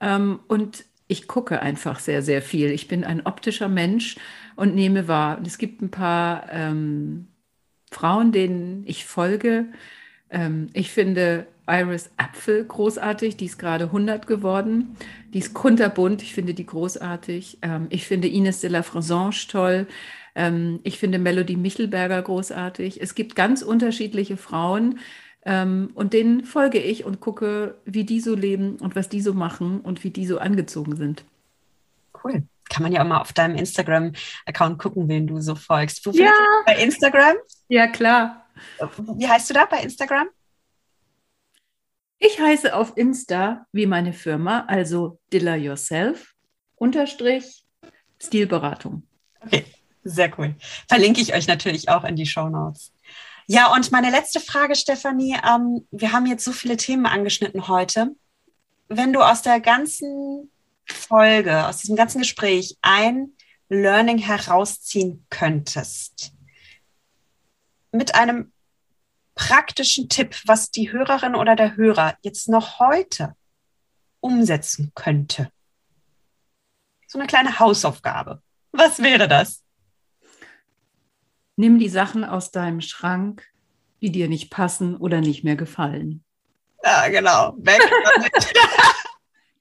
ähm, und ich gucke einfach sehr, sehr viel. Ich bin ein optischer Mensch und nehme wahr. Und es gibt ein paar ähm, Frauen, denen ich folge. Ähm, ich finde Iris Apfel großartig, die ist gerade 100 geworden. Die ist kunterbunt, ich finde die großartig. Ähm, ich finde Ines de la Fransange toll. Ähm, ich finde Melody Michelberger großartig. Es gibt ganz unterschiedliche Frauen ähm, und denen folge ich und gucke, wie die so leben und was die so machen und wie die so angezogen sind. Cool. Kann man ja auch mal auf deinem Instagram-Account gucken, wen du so folgst. Wo ja. bei Instagram? Ja, klar. Wie heißt du da bei Instagram? Ich heiße auf Insta wie meine Firma, also Dilla Yourself, unterstrich Stilberatung. Okay, sehr cool. Verlinke ich euch natürlich auch in die Show Notes. Ja, und meine letzte Frage, Stefanie. Ähm, wir haben jetzt so viele Themen angeschnitten heute. Wenn du aus der ganzen Folge, aus diesem ganzen Gespräch ein Learning herausziehen könntest, mit einem praktischen Tipp, was die Hörerin oder der Hörer jetzt noch heute umsetzen könnte. So eine kleine Hausaufgabe. Was wäre das? Nimm die Sachen aus deinem Schrank, die dir nicht passen oder nicht mehr gefallen. Ja, genau. Weg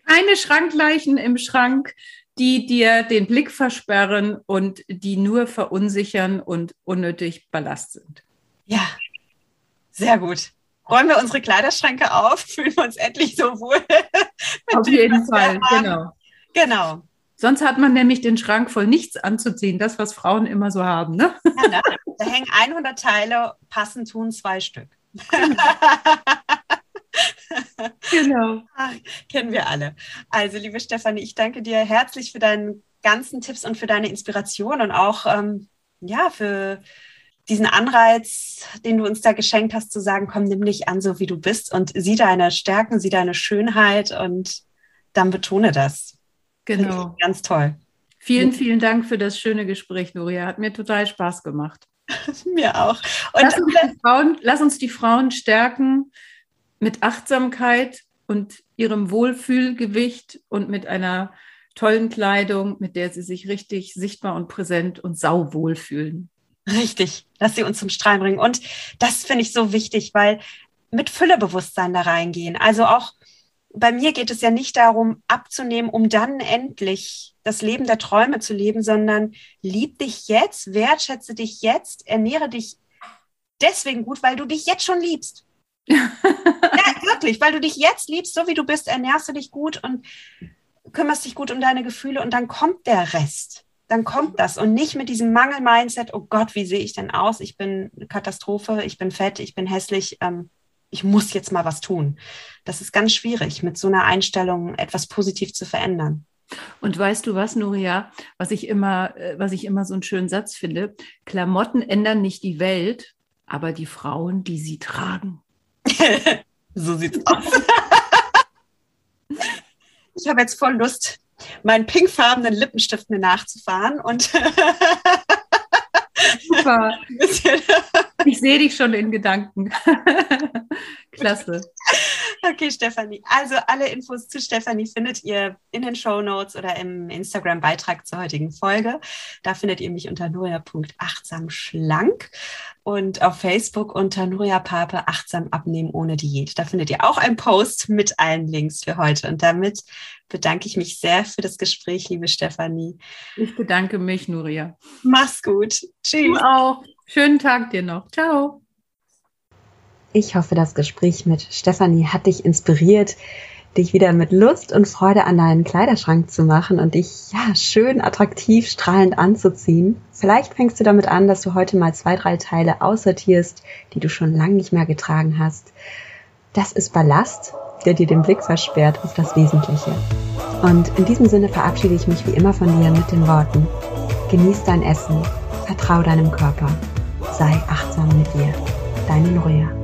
Keine Schrankleichen im Schrank, die dir den Blick versperren und die nur verunsichern und unnötig Ballast sind. Ja, sehr gut. Räumen wir unsere Kleiderschränke auf, fühlen wir uns endlich so wohl. Auf jeden Fall, genau. Genau. Sonst hat man nämlich den Schrank voll nichts anzuziehen, das, was Frauen immer so haben. Ne? Ja, ne? Da hängen 100 Teile, passen tun zwei Stück. genau. Ach, kennen wir alle. Also, liebe Stefanie, ich danke dir herzlich für deinen ganzen Tipps und für deine Inspiration und auch ähm, ja, für diesen Anreiz, den du uns da geschenkt hast, zu sagen, komm, nimm dich an, so wie du bist und sieh deine Stärken, sieh deine Schönheit und dann betone das. Genau. Ganz toll. Vielen, vielen Dank für das schöne Gespräch, Nuria. Hat mir total Spaß gemacht. mir auch. Lass uns, Frauen, lass uns die Frauen stärken mit Achtsamkeit und ihrem Wohlfühlgewicht und mit einer tollen Kleidung, mit der sie sich richtig sichtbar und präsent und sauwohl fühlen. Richtig, dass sie uns zum Strahlen bringen. Und das finde ich so wichtig, weil mit Füllebewusstsein da reingehen. Also auch bei mir geht es ja nicht darum, abzunehmen, um dann endlich das Leben der Träume zu leben, sondern lieb dich jetzt, wertschätze dich jetzt, ernähre dich deswegen gut, weil du dich jetzt schon liebst. ja, wirklich, weil du dich jetzt liebst, so wie du bist, ernährst du dich gut und kümmerst dich gut um deine Gefühle und dann kommt der Rest. Dann kommt das und nicht mit diesem Mangel-Mindset, oh Gott, wie sehe ich denn aus? Ich bin eine Katastrophe, ich bin fett, ich bin hässlich. Ähm, ich muss jetzt mal was tun. Das ist ganz schwierig, mit so einer Einstellung etwas positiv zu verändern. Und weißt du was, Nuria, was ich immer, äh, was ich immer so einen schönen Satz finde? Klamotten ändern nicht die Welt, aber die Frauen, die sie tragen. so sieht's aus. ich habe jetzt voll Lust, meinen pinkfarbenen Lippenstift mir nachzufahren und Super. Ich sehe dich schon in Gedanken. Klasse. Okay, Stefanie. Also alle Infos zu Stefanie findet ihr in den Show Notes oder im Instagram-Beitrag zur heutigen Folge. Da findet ihr mich unter nuria.achtsamschlank und auf Facebook unter Nuria Pape achtsam abnehmen ohne Diät. Da findet ihr auch einen Post mit allen Links für heute. Und damit bedanke ich mich sehr für das Gespräch, liebe Stefanie. Ich bedanke mich, Nuria. Mach's gut. Tschüss. Du auch. Schönen Tag dir noch. Ciao. Ich hoffe, das Gespräch mit Stefanie hat dich inspiriert, dich wieder mit Lust und Freude an deinen Kleiderschrank zu machen und dich ja schön attraktiv strahlend anzuziehen. Vielleicht fängst du damit an, dass du heute mal zwei, drei Teile aussortierst, die du schon lange nicht mehr getragen hast. Das ist Ballast, der dir den Blick versperrt auf das Wesentliche. Und in diesem Sinne verabschiede ich mich wie immer von dir mit den Worten. Genieß dein Essen, vertrau deinem Körper, sei achtsam mit dir. Deine Noria.